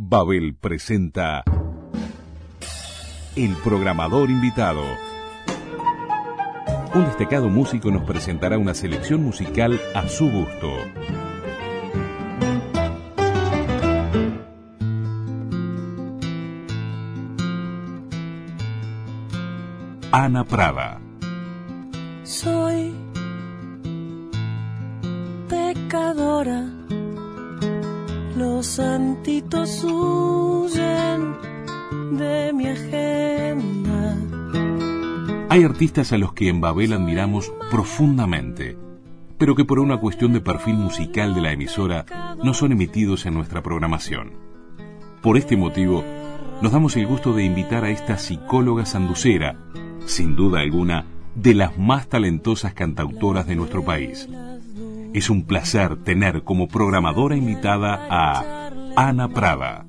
Babel presenta El programador invitado. Un destacado músico nos presentará una selección musical a su gusto. Ana Prada. Soy pecadora, los santitos huyen de mi agenda. Hay artistas a los que en Babel admiramos profundamente, pero que por una cuestión de perfil musical de la emisora no son emitidos en nuestra programación. Por este motivo, nos damos el gusto de invitar a esta psicóloga sanducera, sin duda alguna, de las más talentosas cantautoras de nuestro país. Es un placer tener como programadora invitada a Ana Prada.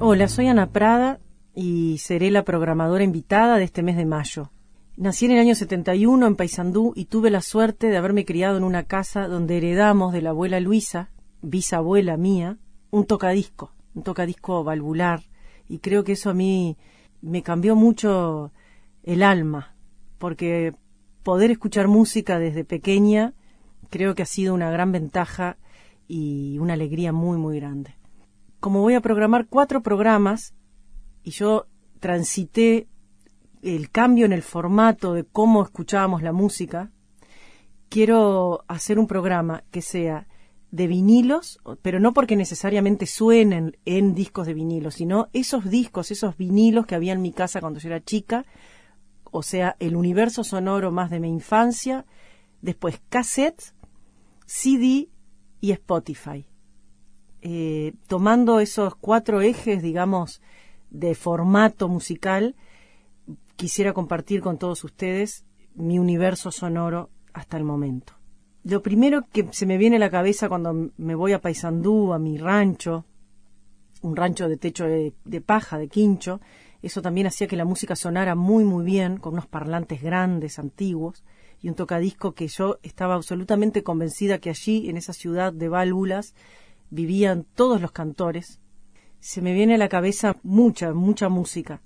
Hola, soy Ana Prada y seré la programadora invitada de este mes de mayo. Nací en el año 71 en Paysandú y tuve la suerte de haberme criado en una casa donde heredamos de la abuela Luisa, bisabuela mía, un tocadisco, un tocadisco valvular. Y creo que eso a mí me cambió mucho el alma, porque poder escuchar música desde pequeña creo que ha sido una gran ventaja y una alegría muy, muy grande. Como voy a programar cuatro programas y yo transité el cambio en el formato de cómo escuchábamos la música, quiero hacer un programa que sea de vinilos, pero no porque necesariamente suenen en discos de vinilos, sino esos discos, esos vinilos que había en mi casa cuando yo era chica, o sea, el universo sonoro más de mi infancia, después cassettes, CD y Spotify. Eh, tomando esos cuatro ejes, digamos, de formato musical, quisiera compartir con todos ustedes mi universo sonoro hasta el momento. Lo primero que se me viene a la cabeza cuando me voy a Paysandú, a mi rancho, un rancho de techo de, de, paja, de quincho, eso también hacía que la música sonara muy muy bien, con unos parlantes grandes, antiguos, y un tocadisco que yo estaba absolutamente convencida que allí, en esa ciudad de válvulas, vivían todos los cantores. Se me viene a la cabeza mucha, mucha música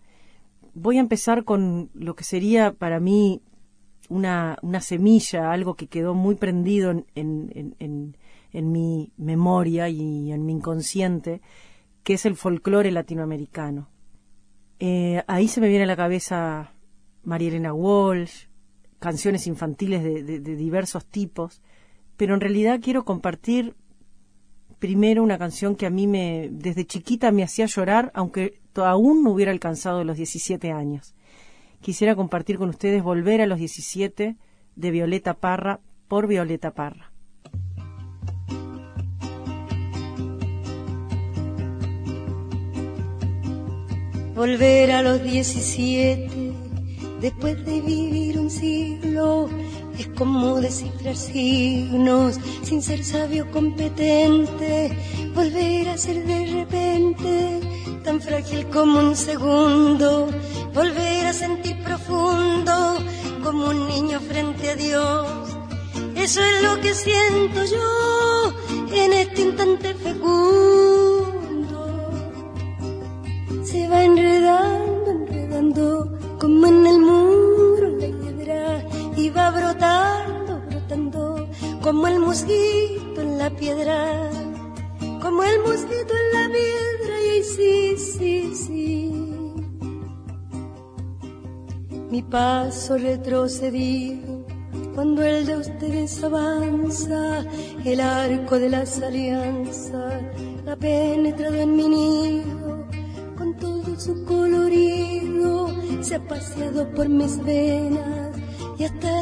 voy a empezar con lo que sería para mí una, semilla, algo que quedó muy prendido en, mi memoria y en mi inconsciente, que es el folclore latinoamericano. Eh, ahí se me viene a la cabeza María Elena Walsh, canciones infantiles de, de diversos tipos, pero en realidad quiero compartir primero una canción que a mí me desde chiquita me hacía llorar, aunque aún no hubiera alcanzado los 17 años. Quisiera compartir con ustedes Volver a los 17 de Violeta Parra por Violeta Parra. Volver a los 17 después de vivir un siglo es como descifrar signos sin ser sabio competente, volver a ser de repente tan frágil como un segundo, volver a sentir profundo como un niño frente a Dios. Eso es lo que siento yo en este instante fecundo. Se va enredando, enredando como en el hiedra y va brotando, brotando como el mosquito en la piedra, como el mosquito en la piedra y sí, sí, sí. Mi paso retrocedido cuando el de ustedes avanza, el arco de las alianzas ha penetrado en mi nido con todo su colorido, se ha paseado por mis venas y hasta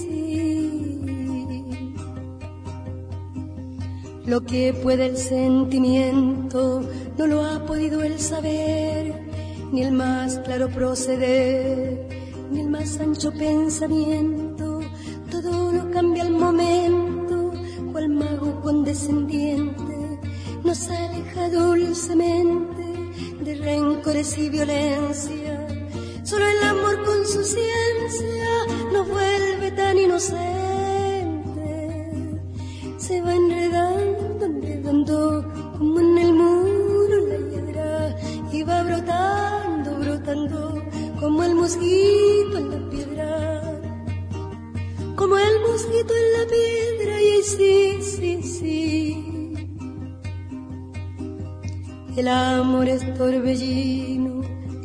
lo que puede el sentimiento, no lo ha podido el saber, ni el más claro proceder, ni el más ancho pensamiento. Todo lo cambia al momento, cual mago condescendiente nos aleja dulcemente de rencores y violencia. Solo el amor con su ciencia nos vuelve tan inocentes se va enredando, como en el muro la hiedra va brotando, brotando como el mosquito en la piedra, como el mosquito en la piedra y sí, sí, sí. El amor es torbellino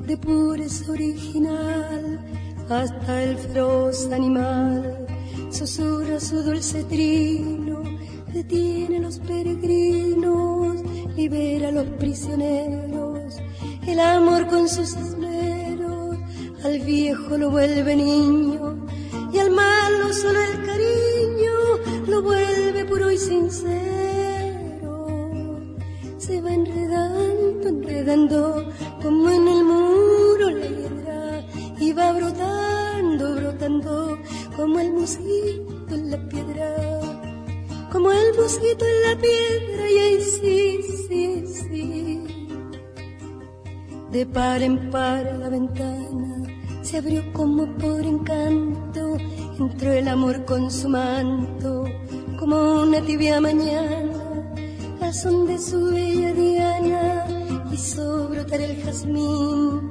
de pureza original hasta el feroz animal susurra su dulce trino detiene los peregrinos, libera a los prisioneros, el amor con sus esmeros, al viejo lo vuelve niño, y al malo solo el cariño lo vuelve puro y sincero. Se va enredando, enredando, como en el muro la hiedra, y va brotando, brotando, como el mosquito en la como el mosquito en la piedra y ahí sí, sí, sí. De par en par la ventana se abrió como por encanto, entró el amor con su manto, como una tibia mañana, la son de su bella diana hizo brotar el jazmín,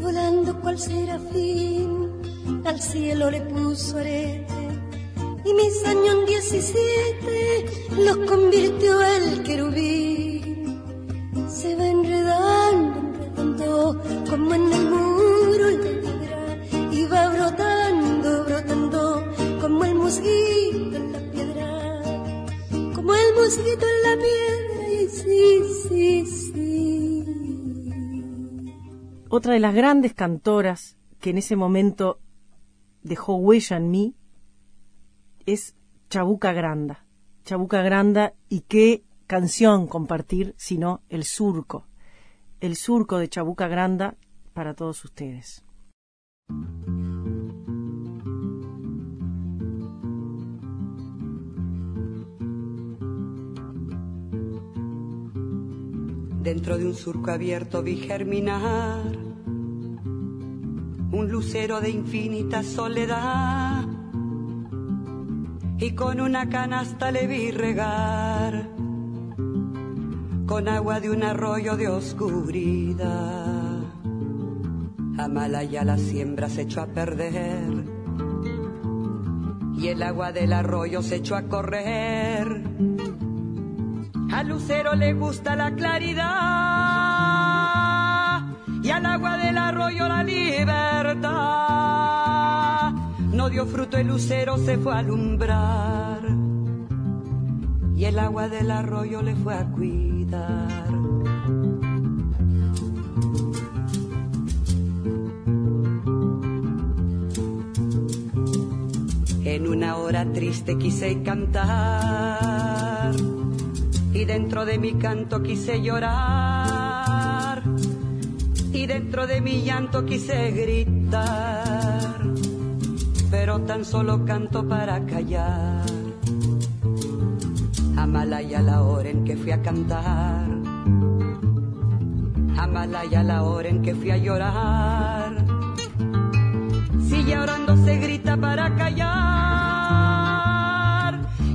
volando cual serafín, al cielo le puso arete y mis años 17 los convirtió el querubín. Se va enredando, enredando como en el muro la piedra y va brotando, brotando como el mosquito en la piedra, como el mosquito en la piedra y sí, sí, sí. Otra de las grandes cantoras que en ese momento dejó huella en mí es Chabuca Granda. Chabuca Granda y qué canción compartir sino el surco. El surco de Chabuca Granda para todos ustedes. Dentro de un surco abierto vi germinar un lucero de infinita soledad y con una canasta le vi regar con agua de un arroyo de oscuridad. Amalaya la siembra se echó a perder y el agua del arroyo se echó a correr. Al lucero le gusta la claridad y al agua del arroyo la libertad dio fruto el lucero se fue a alumbrar. Y el agua del arroyo le fue a cuidar. En una hora triste quise cantar. Y dentro de mi canto quise llorar. Y dentro de mi llanto quise gritar tan solo canto para callar. Amalaya la hora en que fui a cantar, Amalaya la hora en que fui a llorar. Si llorando se grita para callar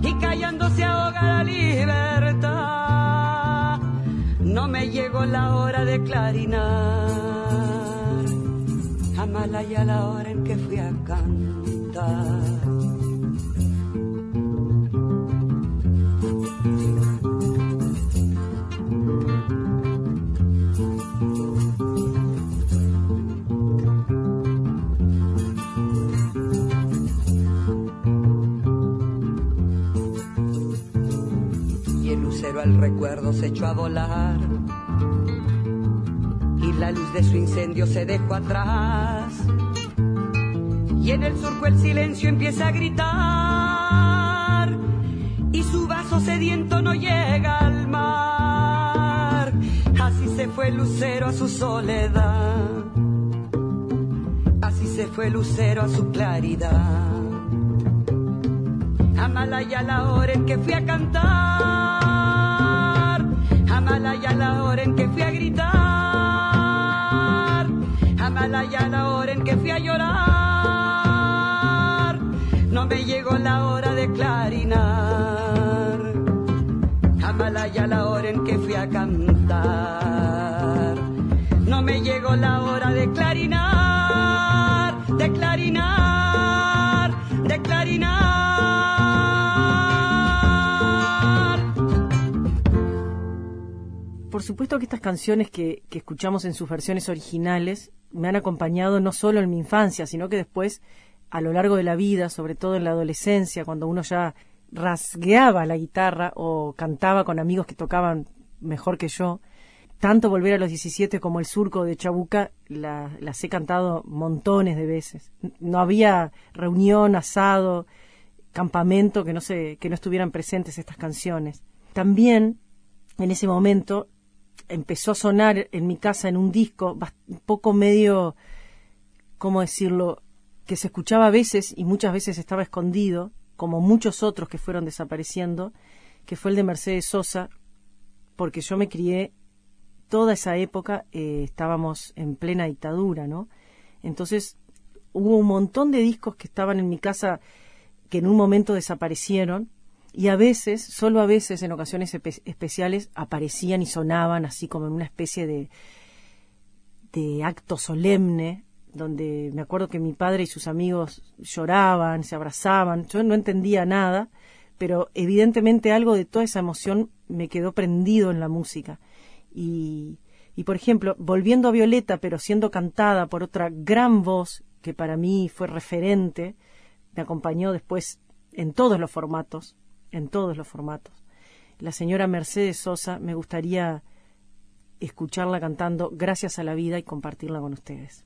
y callando se ahoga la libertad, no me llegó la hora de clarinar. Amalaya la hora en que fui a cantar. Y el lucero al recuerdo se echó a volar. Y la luz de su incendio se dejó atrás y en el surco el silencio empieza a gritar y su vaso sediento no llega al mar. Así se fue Lucero a su soledad. Así se fue Lucero a su claridad. Amalaya la hora en que fui a cantar. Amalaya la hora en que fui a gritar. Amalaya la hora en que fui a llorar. No me llegó la hora de clarinar. Amalaya la hora en que fui a cantar. No me llegó la hora de clarinar, de clarinar, de clarinar. Por supuesto que estas canciones que, que escuchamos en sus versiones originales me han acompañado no solo en mi infancia, sino que después a lo largo de la vida, sobre todo en la adolescencia, cuando uno ya rasgueaba la guitarra o cantaba con amigos que tocaban mejor que yo. Tanto Volver a los 17 como El Surco de Chabuca la- las he cantado montones de veces. No había reunión, asado, campamento que no, se, que no estuvieran presentes estas canciones. También en ese momento empezó a sonar en mi casa en un disco un poco medio, ¿cómo decirlo?, que se escuchaba a veces y muchas veces estaba escondido, como muchos otros que fueron desapareciendo, que fue el de Mercedes Sosa, porque yo me crié toda esa época, eh, estábamos en plena dictadura, ¿no? Entonces hubo un montón de discos que estaban en mi casa que en un momento desaparecieron y a veces, solo a veces, en ocasiones espe- especiales, aparecían y sonaban así como en una especie de, de acto solemne, donde me acuerdo que mi padre y sus amigos lloraban, se abrazaban, yo no entendía nada, pero evidentemente algo de toda esa emoción me quedó prendido en la música. Y, y por ejemplo, volviendo a Violeta, pero siendo cantada por otra gran voz que para mí fue referente, me acompañó después en todos los formatos, en todos los formatos. La señora Mercedes Sosa, me gustaría escucharla cantando Gracias a la vida y compartirla con ustedes.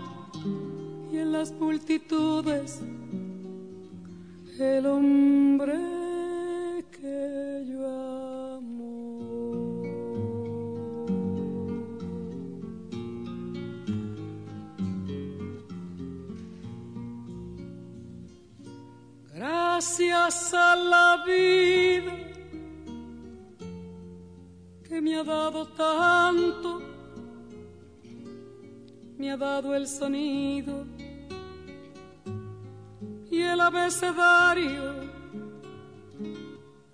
y en las multitudes el hombre que yo amo. Gracias a la vida que me ha dado tanto, me ha dado el sonido y el abecedario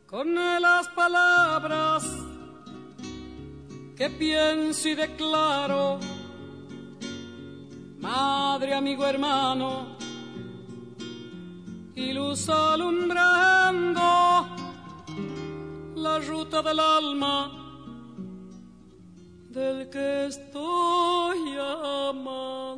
con las palabras que pienso y declaro, madre, amigo, hermano, y luz alumbrando la ruta del alma del que estoy amando.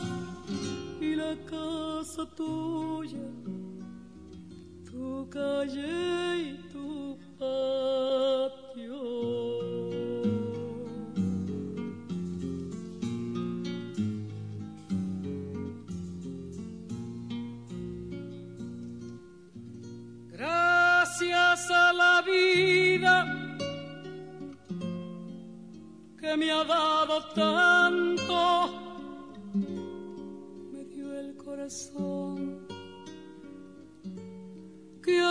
casa tuya, tu calle y tu patio. Gracias a la vida que me ha dado tanto,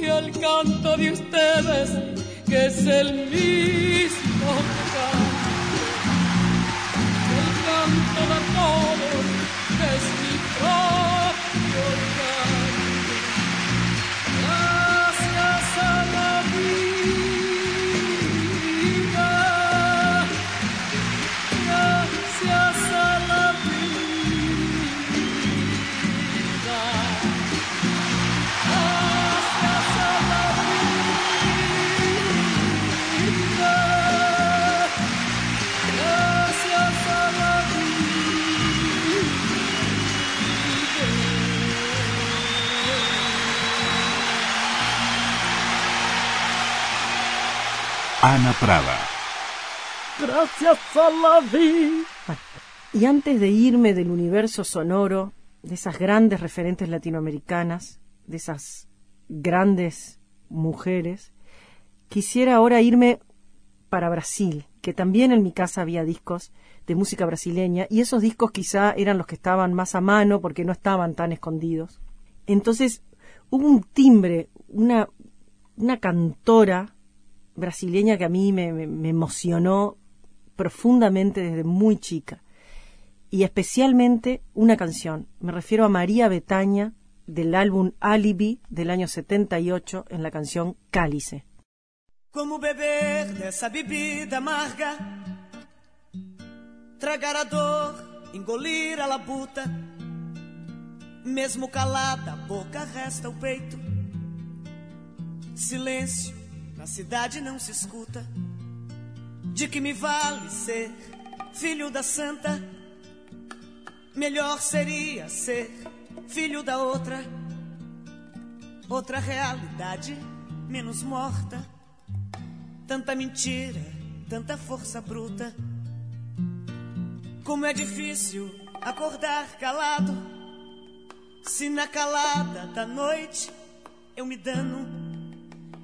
y el canto de ustedes, que es el mismo canto, el canto de todos, es mi propio canto. Gracias a la vida, Ana Prada. Gracias a la vida. Y antes de irme del universo sonoro, de esas grandes referentes latinoamericanas, de esas grandes mujeres, quisiera ahora irme para Brasil, que también en mi casa había discos de música brasileña y esos discos quizá eran los que estaban más a mano porque no estaban tan escondidos. Entonces hubo un timbre, una, una cantora brasileña que a mí me, emocionó profundamente desde muy chica y especialmente una canción. Me refiero a María Betaña del álbum Alibi del año 78 en la canción Cálice. Como beber dessa bebida amarga, tragar a dor, engolir a labuta, mesmo calada, boca resta o peito. Silêncio, na cidade não se escuta. De que me vale ser filho da santa? Melhor seria ser filho da outra, outra realidade menos morta. Tanta mentira, tanta força bruta. Como é difícil acordar calado. Se na calada da noite eu me dano,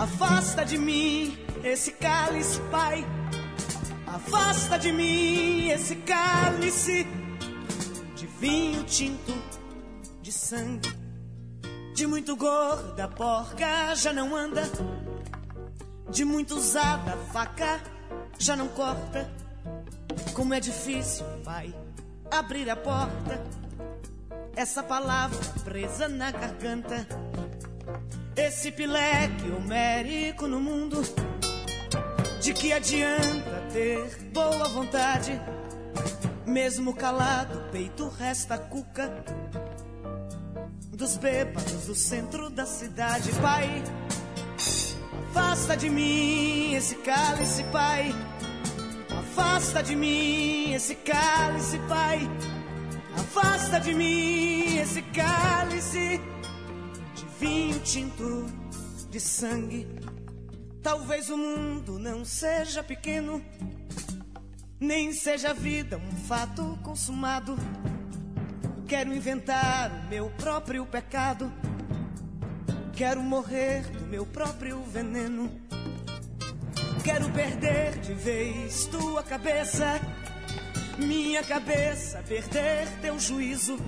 Afasta de mim esse cálice, pai. Afasta de mim esse cálice de vinho tinto, de sangue, de muito gorda, porca já não anda, de muito usada, faca já não corta. Como é difícil, pai, abrir a porta, essa palavra presa na garganta, esse pileque homérico no mundo. De que adianta ter boa vontade? Mesmo calado, o peito resta cuca dos bêbados do centro da cidade. Pai, afasta de mim esse cálice, pai. Afasta de mim esse cálice, pai. Afasta de mim esse cálice vinho tinto de sangue. Talvez o mundo não seja pequeno, nem seja a vida um fato consumado. Quero inventar o meu próprio pecado. Quero morrer do meu próprio veneno. Quero perder de vez tua cabeça, minha cabeça, perder teu juízo.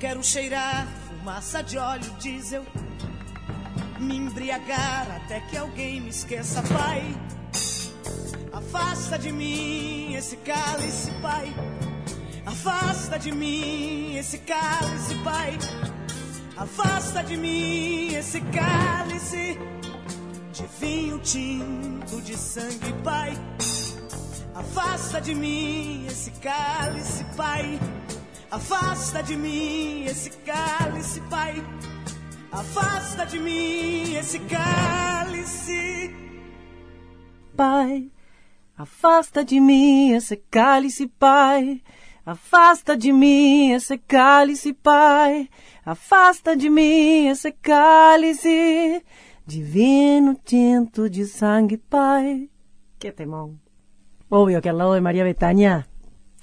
Quero cheirar fumaça de óleo diesel, me embriagar até que alguém me esqueça, Pai. Afasta de mim esse cálice, Pai. Afasta de mim esse cálice, Pai. Afasta de mim esse cálice de vinho tinto de sangue, Pai. Afasta de mim esse cálice, Pai. Afasta de mim esse cálice, Pai. Afasta de mim esse cálice. Pai, afasta de mim esse cálice, Pai. Afasta de mim esse cálice, Pai. Afasta de mim esse cálice. Divino tinto de sangue, Pai. Qué temón. Obvio que al lado de María Betania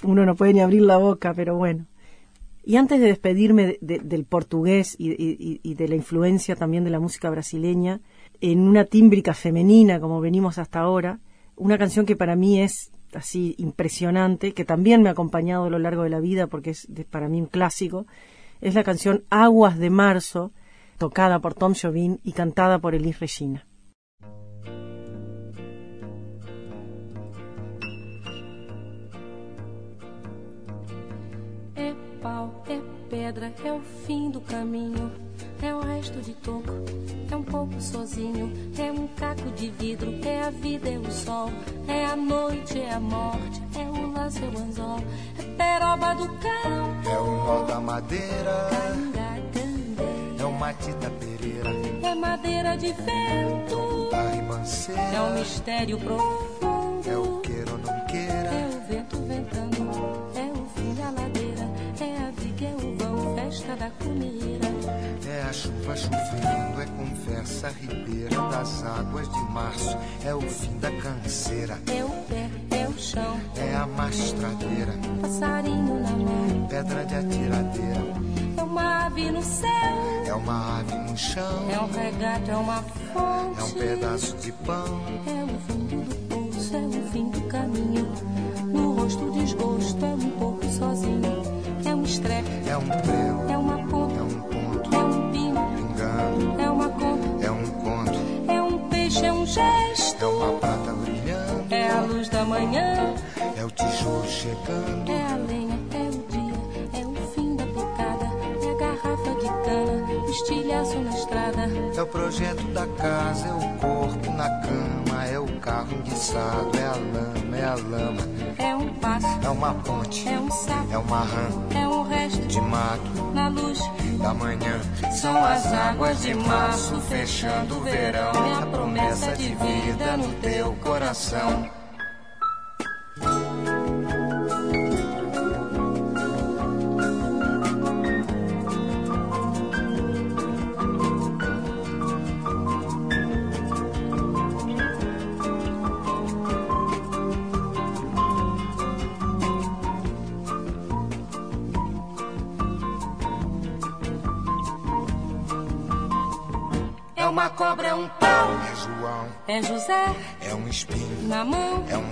uno no puede ni abrir la boca, pero bueno. Y antes de despedirme de- de- del portugués y, de la influencia también de la música brasileña, en una tímbrica femenina como venimos hasta ahora, una canción que para mí es así impresionante, que también me ha acompañado a lo largo de la vida porque es para mí un clásico, es la canción Aguas de Marzo, tocada por Tom Jobim y cantada por Elis Regina. Pedra, é o fim do caminho. É o resto de toco, é um pouco sozinho. É um caco de vidro, é a vida, é o sol. É a noite, é a morte, é o laço, é o anzol. É peroba do cão, É o nó da madeira, é o Matita Pereira, É madeira de vento, da é ribanceira, mistério profundo. é o queira ou não É queira, o vento ventando, festa da comida. é a chuva chovendo, é conversa ribeira das águas de março, é o fim da canseira, É o pé, é o chão, é a mastradeira, passarinho na mão. pedra de atiradeira, É uma ave no céu, é uma ave no chão, é um regato, é uma fonte. é um pedaço de pão, É o fundo do poço, é o fim do caminho. No rosto o desgosto, é um pouco sozinho. É um estrepe, é um prego, é uma é ponta, um ponto, é um pino, pingando, é uma conta, é um conto, é um peixe, é um gesto. é uma prata brilhando, É a luz da manhã, é o tijolo chegando. é a lenha, é o dia, é o fim da picada, é a garrafa de cana, o estilhaço na estrada. É o projeto da casa, é o corpo na cama, é o carro enguiçado, é a lama, é a lama, É um passo, é uma ponte, é um sapo, é uma rã é de mato na luz. da manhã. São as águas de março fechando o verão. A promessa de vida no teu coração. É é um espinho, na mão, é um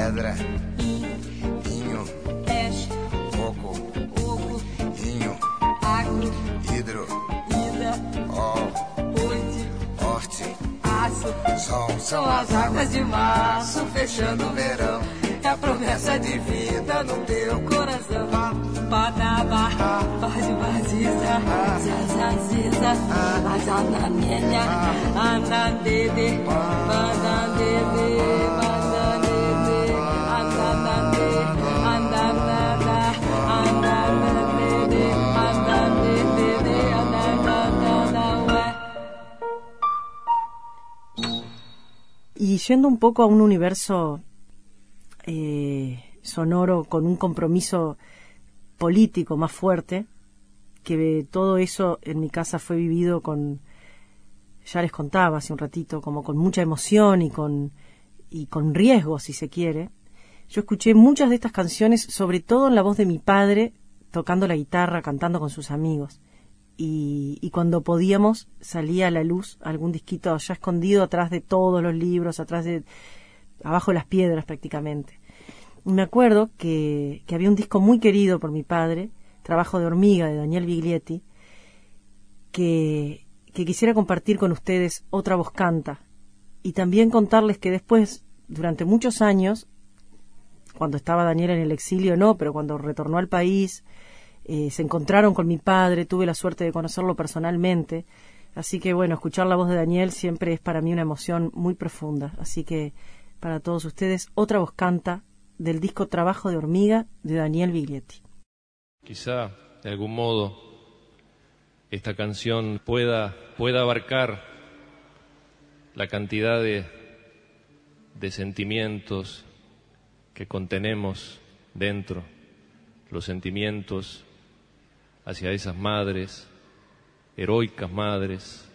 Pedra, in, inho, peixe, coco, oco, inho, agro, hidro, ida, ó, oite, horte, aço. sol, São as águas de março fechando o verão. É a promessa de vida no teu coração. Panaba, Baji Baziza, Zaza Ziza, Azana Menya, Anandede, Banandede, yendo un poco a un universo eh, sonoro con un compromiso político más fuerte, que todo eso en mi casa fue vivido con, ya les contaba hace un ratito, como con mucha emoción y con, y con riesgo, si se quiere. Yo escuché muchas de estas canciones, sobre todo en la voz de mi padre, tocando la guitarra, cantando con sus amigos. Y, cuando podíamos salía a la luz algún disquito ya escondido atrás de todos los libros, atrás de, abajo de las piedras prácticamente. Y me acuerdo que, que había un disco muy querido por mi padre, Trabajo de hormiga de Daniel Biglietti, que, que quisiera compartir con ustedes Otra voz canta y también contarles que después, durante muchos años, cuando estaba Daniel en el exilio no, pero cuando retornó al país, eh, se encontraron con mi padre, tuve la suerte de conocerlo personalmente, así que bueno, escuchar la voz de Daniel siempre es para mí una emoción muy profunda, así que para todos ustedes, Otra voz canta del disco Trabajo de hormiga de Daniel Biglietti. Quizá, de algún modo, esta canción pueda, pueda abarcar la cantidad de, de sentimientos que contenemos dentro, los sentimientos hacia esas madres, heroicas madres,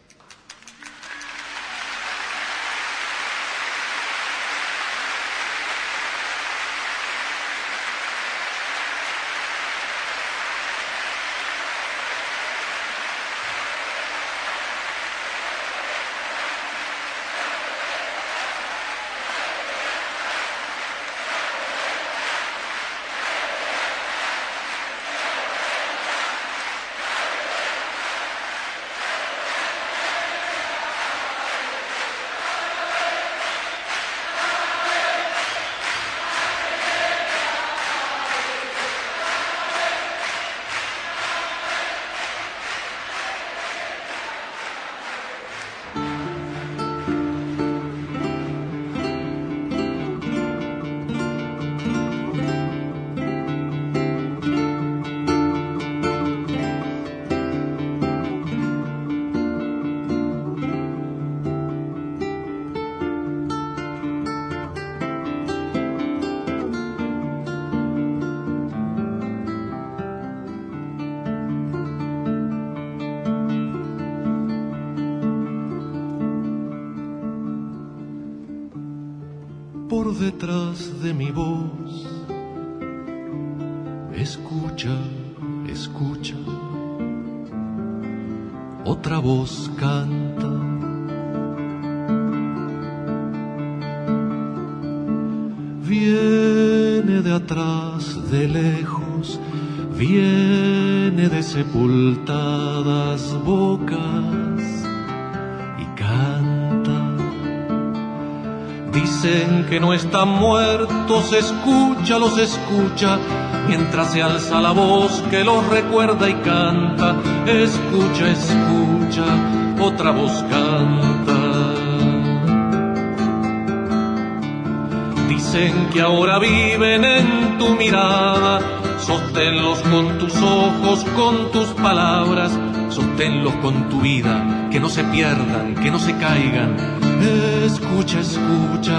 muertos, escucha, los escucha, mientras se alza la voz que los recuerda y canta. Escucha, escucha, otra voz canta. Dicen que ahora viven en tu mirada, sosténlos con tus ojos, con tus palabras, sosténlos con tu vida, que no se pierdan, que no se caigan. Escucha, escucha,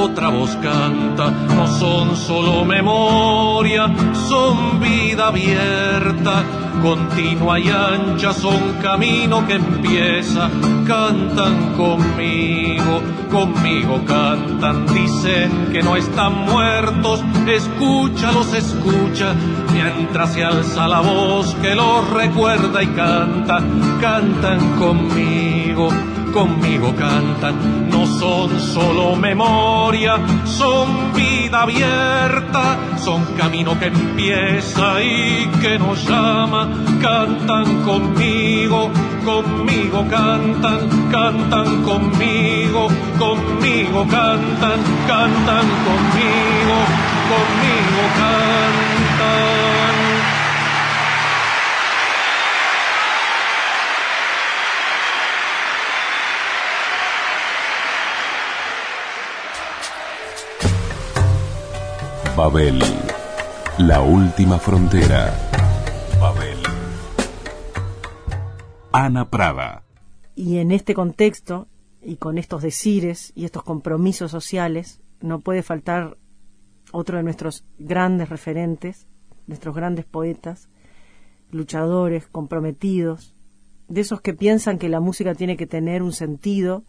otra voz canta, no son solo memoria, son vida abierta, continua y ancha, son camino que empieza, cantan conmigo, conmigo cantan, dicen que no están muertos, escúchalos, escucha, mientras se alza la voz que los recuerda y canta, cantan conmigo conmigo cantan, no son solo memoria, son vida abierta, son camino que empieza y que nos llama, cantan conmigo, conmigo cantan, cantan conmigo, conmigo cantan, cantan conmigo, conmigo cantan. Babel, la última frontera. Babel. Ana Prada. Y en este contexto, y con estos decires y estos compromisos sociales, no puede faltar otro de nuestros grandes referentes, nuestros grandes poetas, luchadores, comprometidos, de esos que piensan que la música tiene que tener un sentido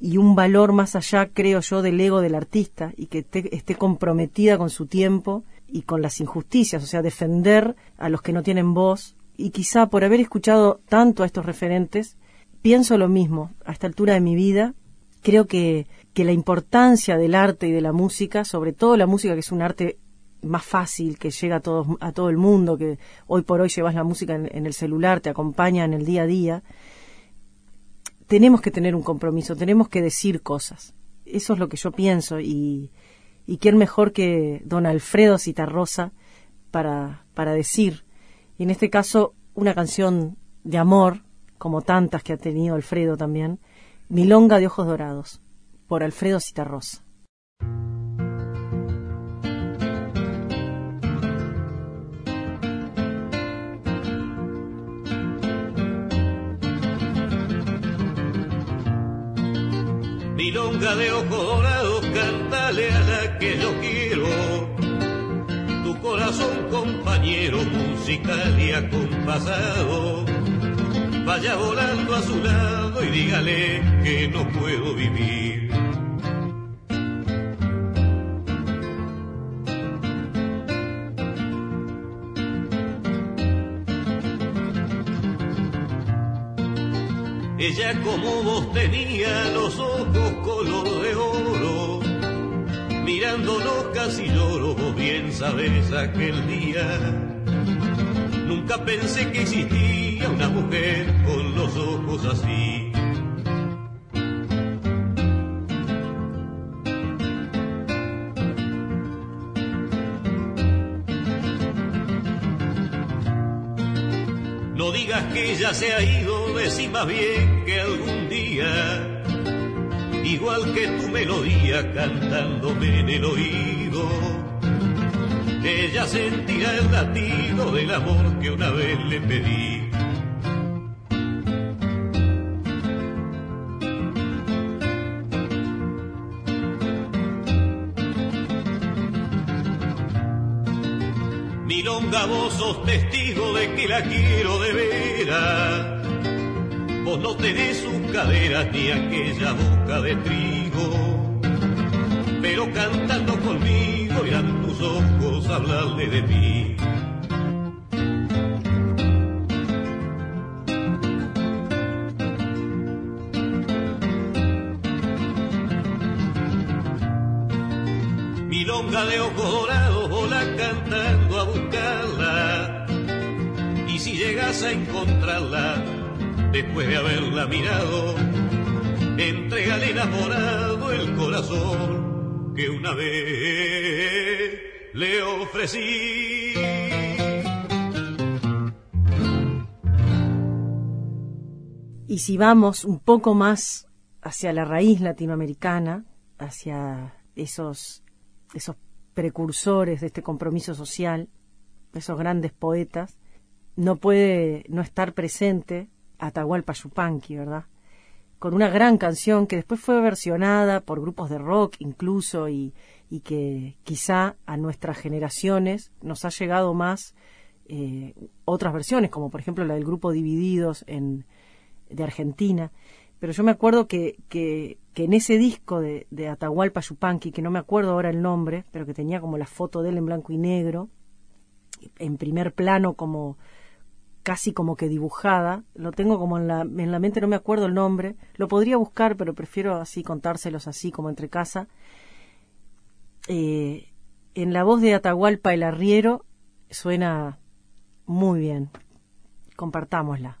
y un valor más allá, creo yo, del ego del artista y que esté, comprometida con su tiempo y con las injusticias, o sea, defender a los que no tienen voz. Y quizá por haber escuchado tanto a estos referentes, pienso lo mismo a esta altura de mi vida. Creo que, que la importancia del arte y de la música, sobre todo la música que es un arte más fácil, que llega a todo, a todo el mundo, que hoy por hoy llevas la música en, el celular, te acompaña en el día a día, tenemos que tener un compromiso, tenemos que decir cosas. Eso es lo que yo pienso y, y quién mejor que don Alfredo Citarrosa para, para decir, y en este caso, una canción de amor, como tantas que ha tenido Alfredo también, Milonga de Ojos Dorados, por Alfredo Citarrosa. Milonga de ojos dorados, cántale a la que yo quiero. Tu corazón, compañero, musical y acompasado. Vaya volando a su lado y dígale que no puedo vivir Ella como vos tenía los ojos color de oro, mirándonos casi lloro, vos bien sabes aquel día. Nunca pensé que existía una mujer con los ojos así. No digas que ella se ha ido, decí más bien que algún día, igual que tu melodía cantándome en el oído, ella sentirá el latido del amor que una vez le pedí. Milonga, vos sos testigo de que la quiero de veras. Vos no tenés sus caderas ni aquella boca de trigo. Pero cantando conmigo irán tus ojos a hablarle de mí. Después de haberla mirado, entregale enamorado el corazón que una vez le ofrecí. Y si vamos un poco más hacia la raíz latinoamericana, hacia esos esos precursores de este compromiso social, esos grandes poetas, no puede no estar presente Atahualpa Yupanqui, ¿verdad? Con una gran canción que después fue versionada por grupos de rock incluso y, que quizá a nuestras generaciones nos ha llegado más eh, otras versiones, como por ejemplo la del grupo Divididos en, de Argentina pero yo me acuerdo que, que, en ese disco de, de, Atahualpa Yupanqui, que no me acuerdo ahora el nombre, pero que tenía como la foto de él en blanco y negro, en primer plano como casi como que dibujada, lo tengo como en la, en la mente, no me acuerdo el nombre, lo podría buscar, pero prefiero así contárselos así como entre casa. Eh, en la voz de Atahualpa el arriero suena muy bien. Compartámosla.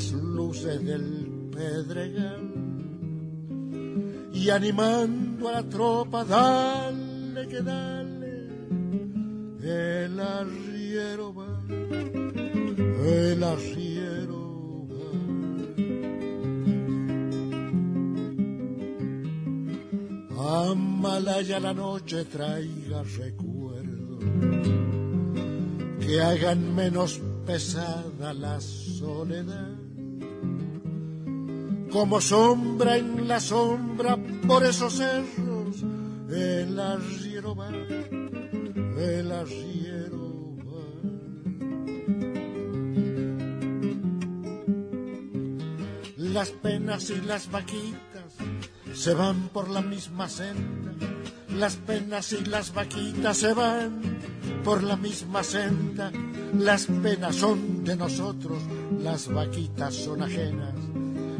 Las luces del pedregal y animando a la tropa, dale que dale, el arriero va, el arriero va. Amalaya la noche traiga recuerdos que hagan menos pesada la soledad. Como sombra en la sombra por esos cerros, el arriero va, el arriero va. Las penas y las vaquitas se van por la misma senda las penas y las vaquitas se van por la misma senda. Las penas son de nosotros, las vaquitas son ajenas.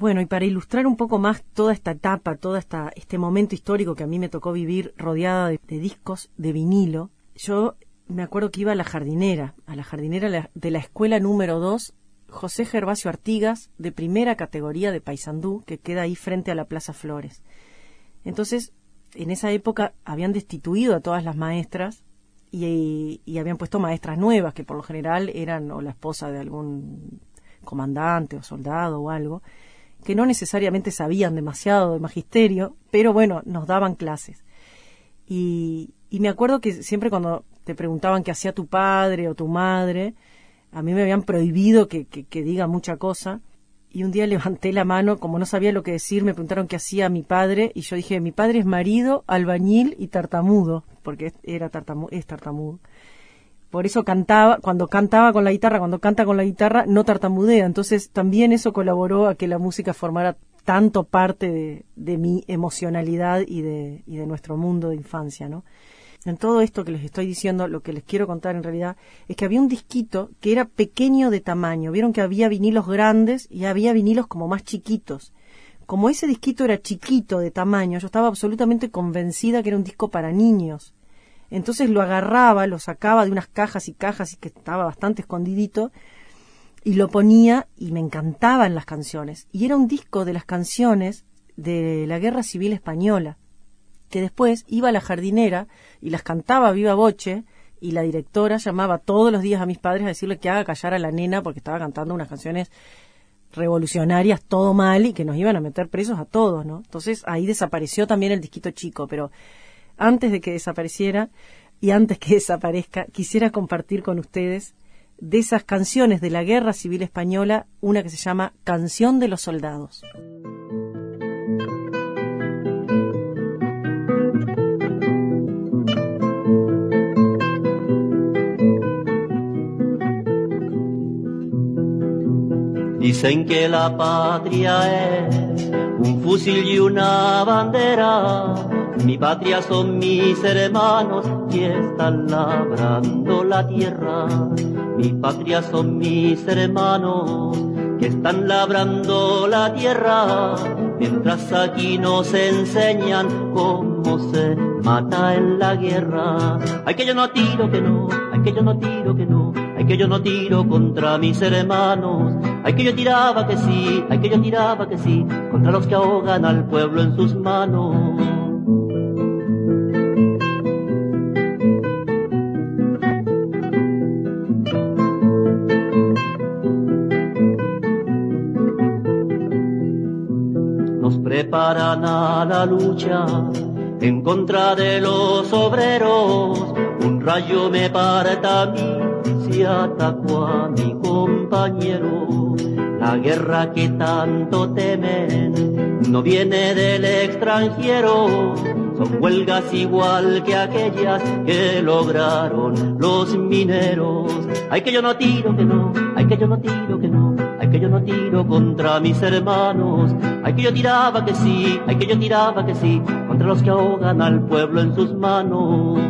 Bueno, y para ilustrar un poco más toda esta etapa, todo esta, este momento histórico que a mí me tocó vivir rodeada de, discos de vinilo, yo me acuerdo que iba a la jardinera, a la jardinera de la escuela número 2, José Gervasio Artigas, de primera categoría de Paysandú, que queda ahí frente a la Plaza Flores. Entonces, en esa época habían destituido a todas las maestras y, y, habían puesto maestras nuevas, que por lo general eran o la esposa de algún comandante o soldado o algo que no necesariamente sabían demasiado de magisterio, pero bueno, nos daban clases. Y, me acuerdo que siempre cuando te preguntaban qué hacía tu padre o tu madre, a mí me habían prohibido que, que, diga mucha cosa. Y un día levanté la mano, como no sabía lo que decir, me preguntaron qué hacía mi padre, y yo dije, mi padre es marido, albañil y tartamudo, porque era tartamudo, es tartamudo. Por eso cantaba, cuando cantaba con la guitarra, cuando canta con la guitarra, no tartamudea. Entonces también eso colaboró a que la música formara tanto parte de, mi emocionalidad y de, y de nuestro mundo de infancia, ¿no? En todo esto que les estoy diciendo, lo que les quiero contar en realidad es que había un disquito que era pequeño de tamaño. Vieron que había vinilos grandes y había vinilos como más chiquitos. Como ese disquito era chiquito de tamaño, yo estaba absolutamente convencida que era un disco para niños. Entonces lo agarraba, lo sacaba de unas cajas y cajas y que estaba bastante escondidito y lo ponía y me encantaban las canciones. Y era un disco de las canciones de la Guerra Civil Española, que después iba a la jardinera y las cantaba viva boche y la directora llamaba todos los días a mis padres a decirle que haga callar a la nena porque estaba cantando unas canciones revolucionarias todo mal y que nos iban a meter presos a todos, ¿no? Entonces ahí desapareció también el disquito chico, pero antes de que desapareciera y antes que desaparezca, quisiera compartir con ustedes de esas canciones de la Guerra Civil Española, una que se llama Canción de los Soldados. Dicen que la patria es un fusil y una bandera. Mi patria son mis hermanos que están labrando la tierra. Mi patria son mis hermanos que están labrando la tierra. Mientras aquí nos enseñan cómo se mata en la guerra. Hay que yo no tiro que no, hay que yo no tiro que no, hay que yo no tiro contra mis hermanos. Hay que yo tiraba que sí, hay que yo tiraba que sí, contra los que ahogan al pueblo en sus manos. Preparan a la lucha en contra de los obreros. Un rayo me parta a mí si ataco a mi compañero. La guerra que tanto temen no viene del extranjero. Son huelgas igual que aquellas que lograron los mineros. Hay que yo no tiro que no, hay que yo no tiro que no, que yo no tiro contra mis hermanos. Hay que yo tiraba que sí, hay que yo tiraba que sí, contra los que ahogan al pueblo en sus manos.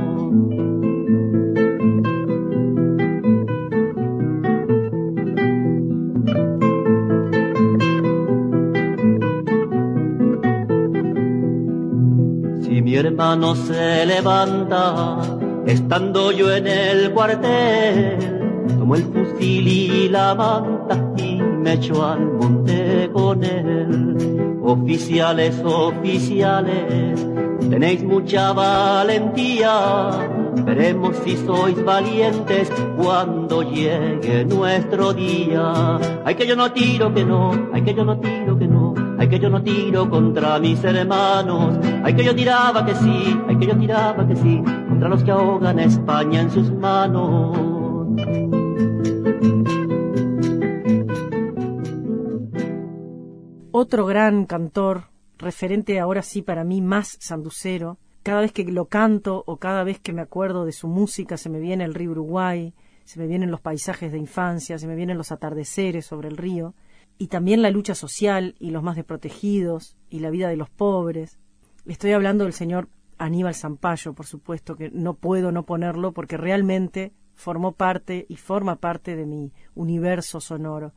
Si mi hermano se levanta, estando yo en el cuartel, tomo el fusil y la manta y me echo al monte con él. Oficiales, oficiales, tenéis mucha valentía. Veremos si sois valientes cuando llegue nuestro día. Hay que yo no tiro que no, hay que yo no tiro que no, hay que yo no tiro contra mis hermanos. Hay que yo tiraba que sí, hay que yo tiraba que sí, contra los que ahogan a España en sus manos. Otro gran cantor, referente ahora sí para mí más sanducero, cada vez que lo canto o cada vez que me acuerdo de su música se me viene el río Uruguay, se me vienen los paisajes de infancia, se me vienen los atardeceres sobre el río, y también la lucha social y los más desprotegidos y la vida de los pobres. Estoy hablando del señor Aníbal Zampayo, por supuesto, que no puedo no ponerlo porque realmente formó parte y forma parte de mi universo sonoro.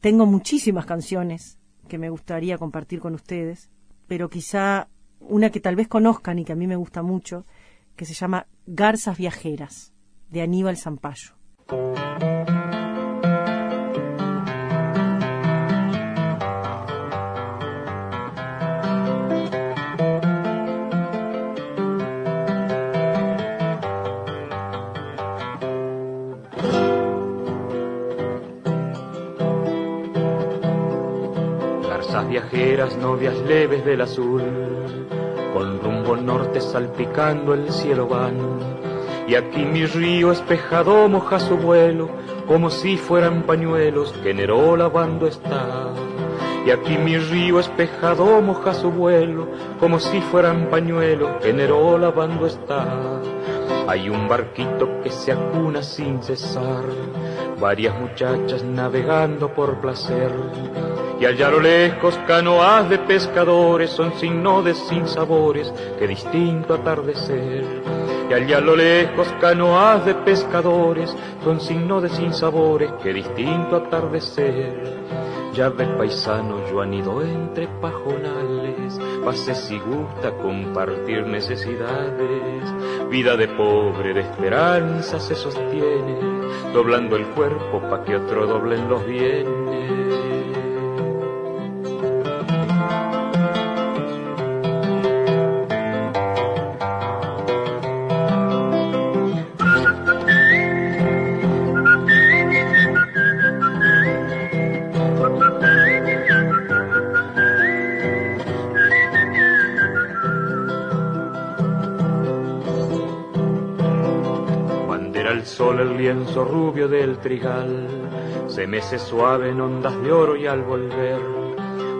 Tengo muchísimas canciones que me gustaría compartir con ustedes, pero quizá una que tal vez conozcan y que a mí me gusta mucho, que se llama Garzas Viajeras, de Aníbal Zampayo. Viajeras, novias leves del azul, con rumbo norte salpicando el cielo van. Y aquí mi río espejado moja su vuelo, como si fueran pañuelos que el lavando está. Y aquí mi río espejado moja su vuelo, como si fueran pañuelos que lavando está. Hay un barquito que se acuna sin cesar, varias muchachas navegando por placer. Y allá a lo lejos canoas de pescadores son signo de sinsabores que distinto atardecer. Y allá a lo lejos canoas de pescadores son signo de sinsabores que distinto atardecer. Ya ves paisano, yo anido entre pajonales, pase si gusta compartir necesidades. Vida de pobre, de esperanza se sostiene, doblando el cuerpo pa' que otro doblen los bienes. Lienzo rubio del trigal, se mece suave en ondas de oro y al volver.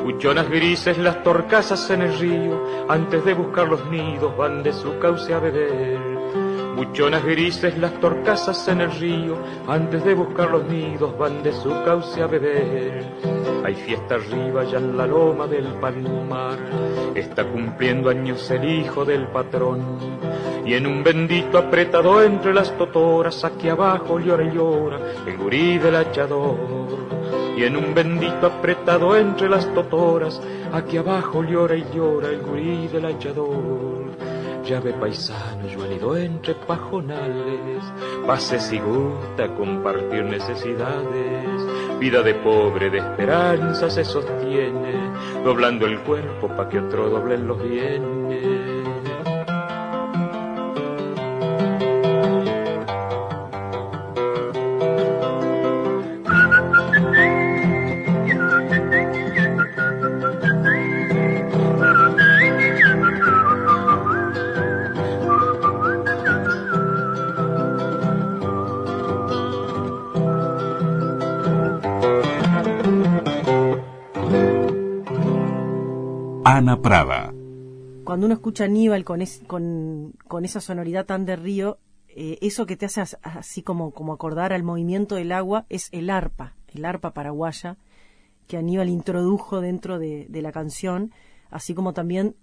Huchonas grises las torcasas en el río, antes de buscar los nidos van de su cauce a beber. Buchonas grises las torcasas en el río, antes de buscar los nidos van de su cauce a beber. Hay fiesta arriba ya en la loma del palmar, está cumpliendo años el hijo del patrón. Y en un bendito apretado entre las totoras, aquí abajo llora y llora el gurí del hachador. Y en un bendito apretado entre las totoras, aquí abajo llora y llora el gurí del hachador llave paisano, yo anido entre pajonales, pase si gusta compartir necesidades, vida de pobre, de esperanza se sostiene, doblando el cuerpo pa' que otro doblen los bienes. Ana Prada. Cuando uno escucha Aníbal con, con, esa sonoridad tan de río, eh, eso que te hace así como, como acordar al movimiento del agua es el arpa, el arpa paraguaya que Aníbal introdujo dentro de, la canción, así como también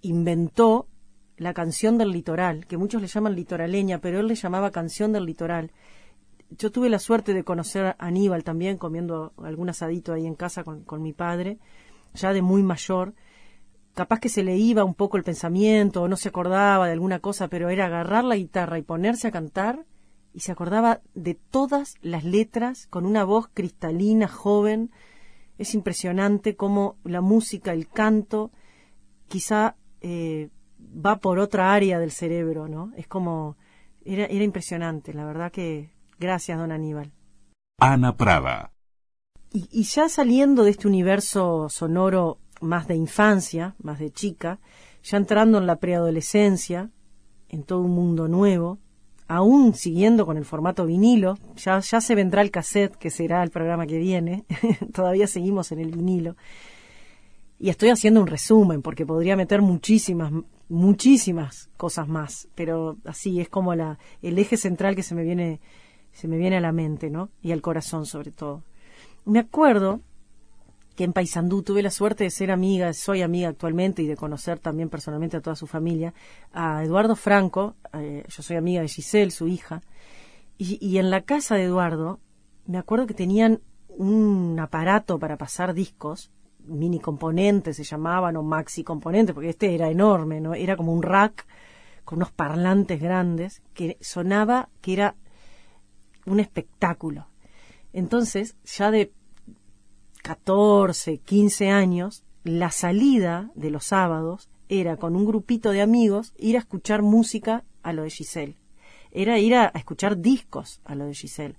inventó la canción del litoral, que muchos le llaman litoraleña, pero él le llamaba canción del litoral. Yo tuve la suerte de conocer a Aníbal también, comiendo algún asadito ahí en casa con mi padre, ya de muy mayor, capaz que se le iba un poco el pensamiento o no se acordaba de alguna cosa, pero era agarrar la guitarra y ponerse a cantar y se acordaba de todas las letras con una voz cristalina, joven. Es impresionante cómo la música, el canto, quizá eh, va por otra área del cerebro, ¿no? Es como, era, era impresionante, la verdad que gracias, don Aníbal. Ana Prada. Y, ya saliendo de este universo sonoro más de infancia, más de chica, ya entrando en la preadolescencia, en todo un mundo nuevo, aún siguiendo con el formato vinilo, ya, ya se vendrá el cassette, que será el programa que viene, todavía seguimos en el vinilo, y estoy haciendo un resumen, porque podría meter muchísimas, muchísimas cosas más, pero así es como la, el eje central que se me viene, se me viene a la mente, ¿no? Y al corazón sobre todo. Me acuerdo que en Paysandú tuve la suerte de ser amiga, soy amiga actualmente y de conocer también personalmente a toda su familia, a Eduardo Franco, eh, yo soy amiga de Giselle, su hija, y, y, en la casa de Eduardo me acuerdo que tenían un aparato para pasar discos, mini componentes se llamaban, o maxi componentes, porque este era enorme, ¿no? Era como un rack con unos parlantes grandes que sonaba que era un espectáculo. Entonces, ya de 14, 15 años, la salida de los sábados era con un grupito de amigos ir a escuchar música a lo de Giselle. Era ir a, escuchar discos a lo de Giselle.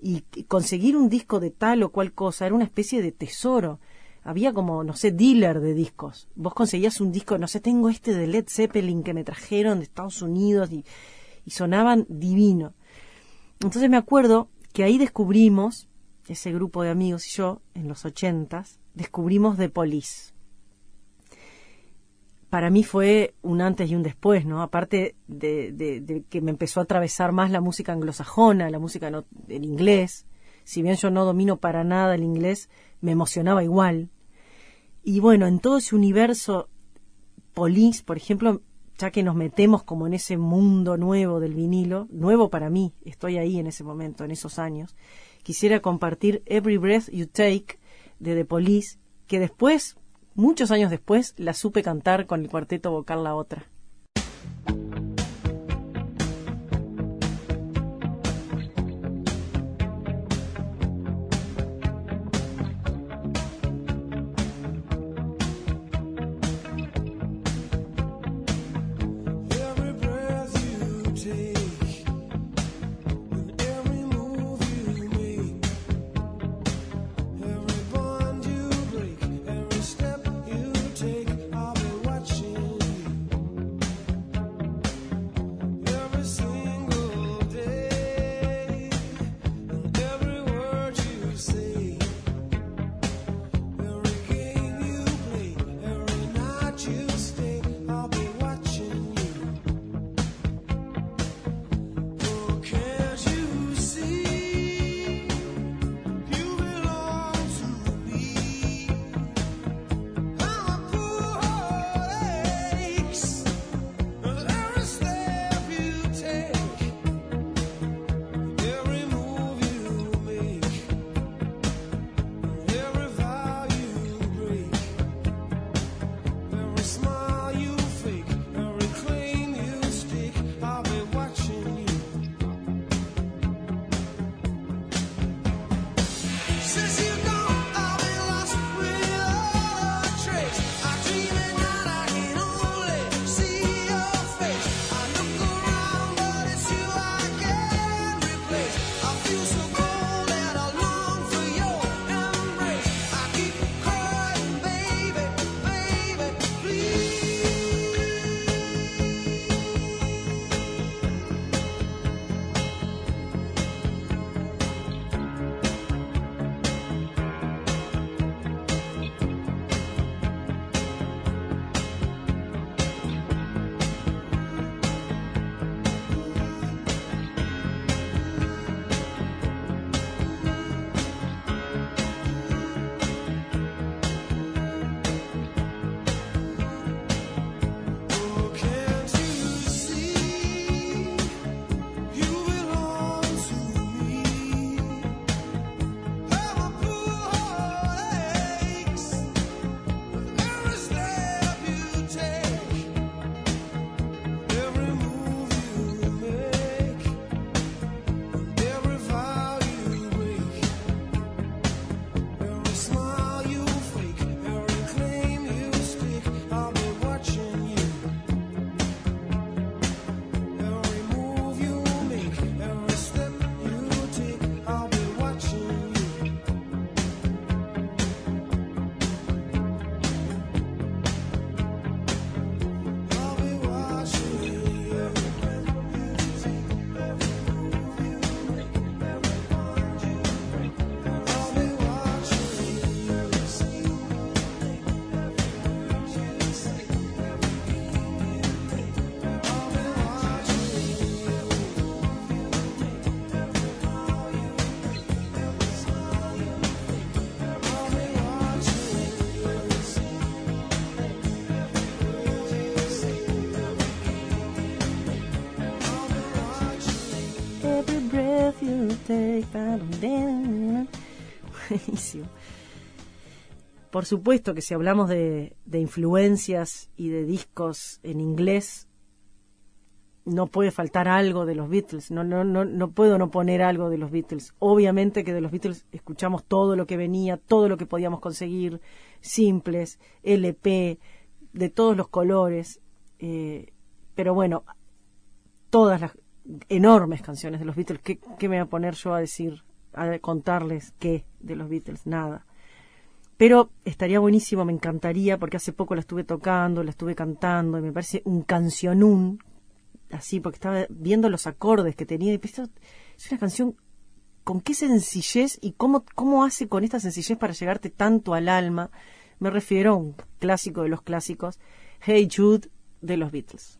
Y conseguir un disco de tal o cual cosa era una especie de tesoro. Había como, no sé, dealer de discos. Vos conseguías un disco, no sé, tengo este de Led Zeppelin que me trajeron de Estados Unidos y, y sonaban divino. Entonces me acuerdo que ahí descubrimos, ese grupo de amigos y yo, en los ochentas, descubrimos The Police. Para mí fue un antes y un después, ¿no? Aparte de, que me empezó a atravesar más la música anglosajona, la música en inglés. Si bien yo no domino para nada el inglés, me emocionaba igual. Y bueno, en todo ese universo Police, por ejemplo, ya que nos metemos como en ese mundo nuevo del vinilo, nuevo para mí, estoy ahí en ese momento, en esos años, quisiera compartir Every Breath You Take de The Police, que después, muchos años después, la supe cantar con el cuarteto vocal La Otra. Buenísimo. Por supuesto que si hablamos de, influencias y de discos en inglés, no puede faltar algo de los Beatles. No, no, no, no puedo no poner algo de los Beatles. Obviamente que de los Beatles escuchamos todo lo que venía, todo lo que podíamos conseguir, simples, LP, de todos los colores. Eh, pero bueno, todas las enormes canciones de los Beatles. ¿Qué, ¿Qué, me voy a poner yo a decir, a contarles qué de los Beatles? Nada. Pero estaría buenísimo, me encantaría, porque hace poco la estuve tocando, la estuve cantando, y me parece un cancionún, así, porque estaba viendo los acordes que tenía, y pensé, es una canción con qué sencillez y cómo, cómo hace con esta sencillez para llegarte tanto al alma. Me refiero a un clásico de los clásicos, Hey Jude, de los Beatles.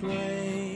flame.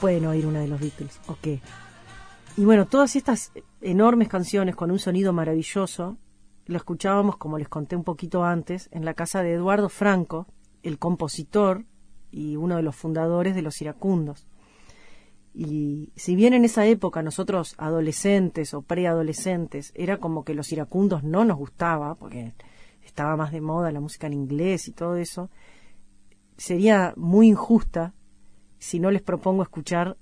Pueden oír una de los Beatles, ¿o qué? Y bueno, todas estas enormes canciones con un sonido maravilloso, lo escuchábamos, como les conté un poquito antes, en la casa de Eduardo Franco, el compositor y uno de los fundadores de los iracundos. Y si bien en esa época nosotros adolescentes o preadolescentes era como que los iracundos no nos gustaba, porque estaba más de moda la música en inglés y todo eso, sería muy injusta si no les propongo escuchar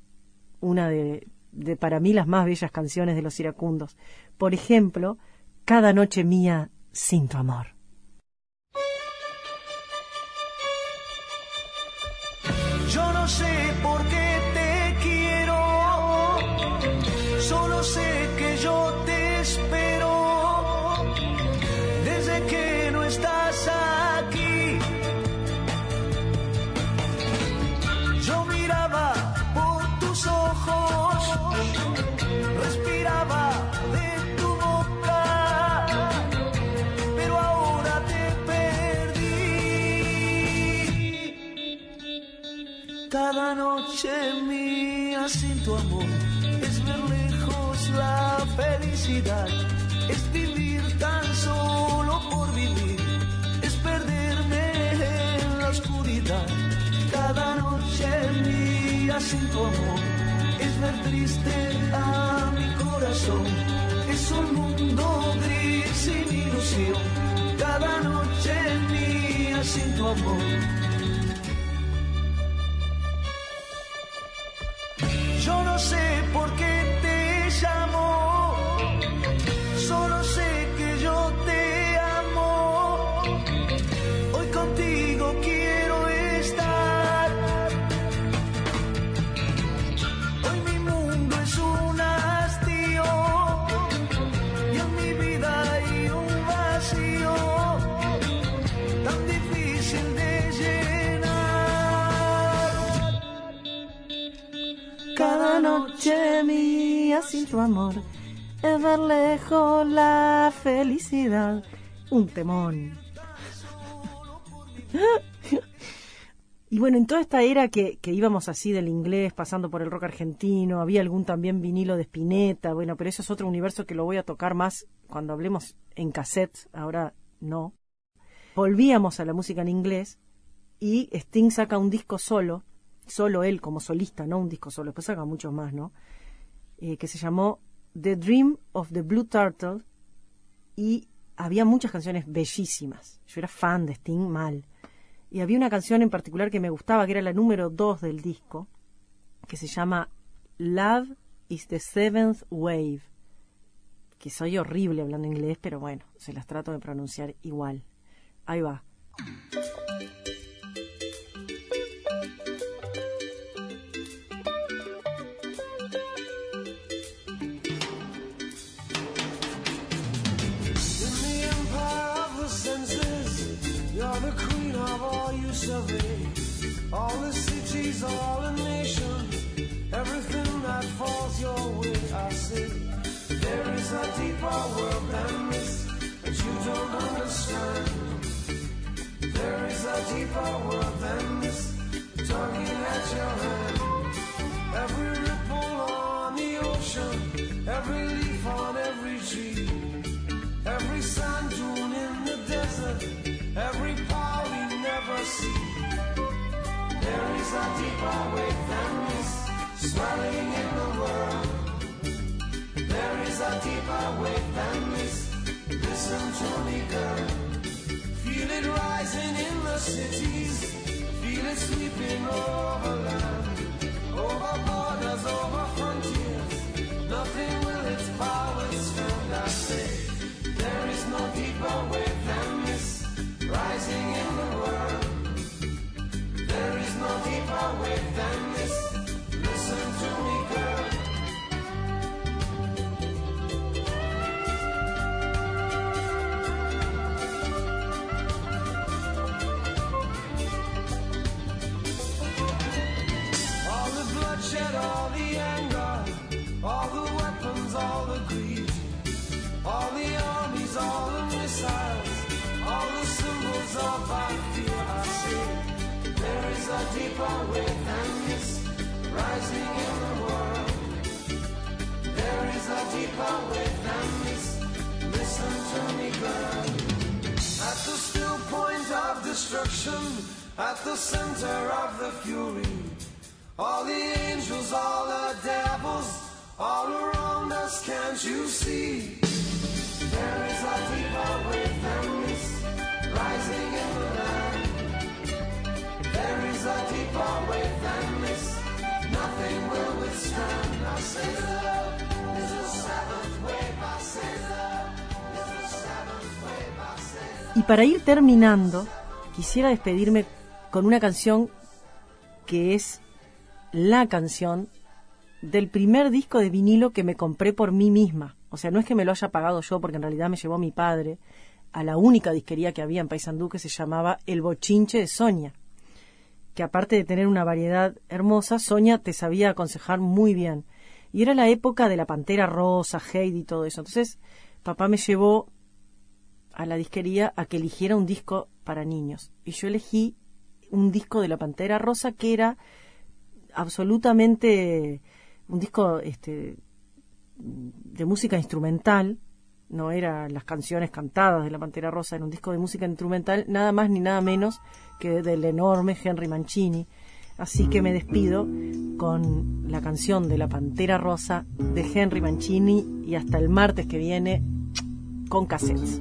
una de, de para mí las más bellas canciones de los iracundos. Por ejemplo, Cada noche mía sin tu amor. Yo no sé por qué te quiero, solo sé que yo te espero. Cada noche mía sin tu amor es ver lejos la felicidad, es vivir tan solo por vivir, es perderme en la oscuridad. Cada noche mía sin tu amor es ver triste a mi corazón, es un mundo gris sin ilusión. Cada noche mía sin tu amor. Amor es ver lejos la felicidad. Un temón. Y bueno, en toda esta era que, que íbamos así del inglés, pasando por el rock argentino, había algún también vinilo de Spinetta, bueno, pero eso es otro universo que lo voy a tocar más cuando hablemos en cassette, ahora no. Volvíamos a la música en inglés y Sting saca un disco solo, solo él como solista, no un disco solo, después saca muchos más, ¿no? Eh, que se llamó The Dream of the Blue Turtle y había muchas canciones bellísimas. Yo era fan de Sting mal. Y había una canción en particular que me gustaba, que era la número 2 del disco, que se llama Love is the Seventh Wave. Que soy horrible hablando inglés, pero bueno, se las trato de pronunciar igual. Ahí va. Is a deeper world than this that you don't understand. There is a deeper world than this, tugging at your hand. Every ripple on the ocean, every leaf on every tree. Every sand dune in the desert, every power we never see. There is a deeper wave than this, swelling in the world. Is a deeper wave than this. Listen to me, girl. Feel it rising in the cities, feel it sweeping over land, over borders, over frontiers. Nothing will its power stand, I say. There is no deeper wave than this, rising in the world. There is no deeper wave than this. Listen to me, girl. Deeper than this, rising in the world. There is a deeper than this. Listen to me, girl. At the still point of destruction, at the center of the fury. All the angels, all the devils, all around us, can't you see? There is a deeper than this, rising in the. Y para ir terminando, quisiera despedirme con una canción que es la canción del primer disco de vinilo que me compré por mí misma. O sea, no es que me lo haya pagado yo, porque en realidad me llevó mi padre a la única disquería que había en Paysandú que se llamaba El Bochinche de Soña. Que aparte de tener una variedad hermosa, Soña te sabía aconsejar muy bien. Y era la época de la Pantera Rosa, Heidi y todo eso. Entonces, papá me llevó a la disquería a que eligiera un disco para niños. Y yo elegí un disco de la Pantera Rosa que era absolutamente un disco este, de música instrumental, no eran las canciones cantadas de la Pantera Rosa, era un disco de música instrumental, nada más ni nada menos que del enorme Henry Mancini. Así que me despido con la canción de la Pantera Rosa de Henry Mancini y hasta el martes que viene con cassettes.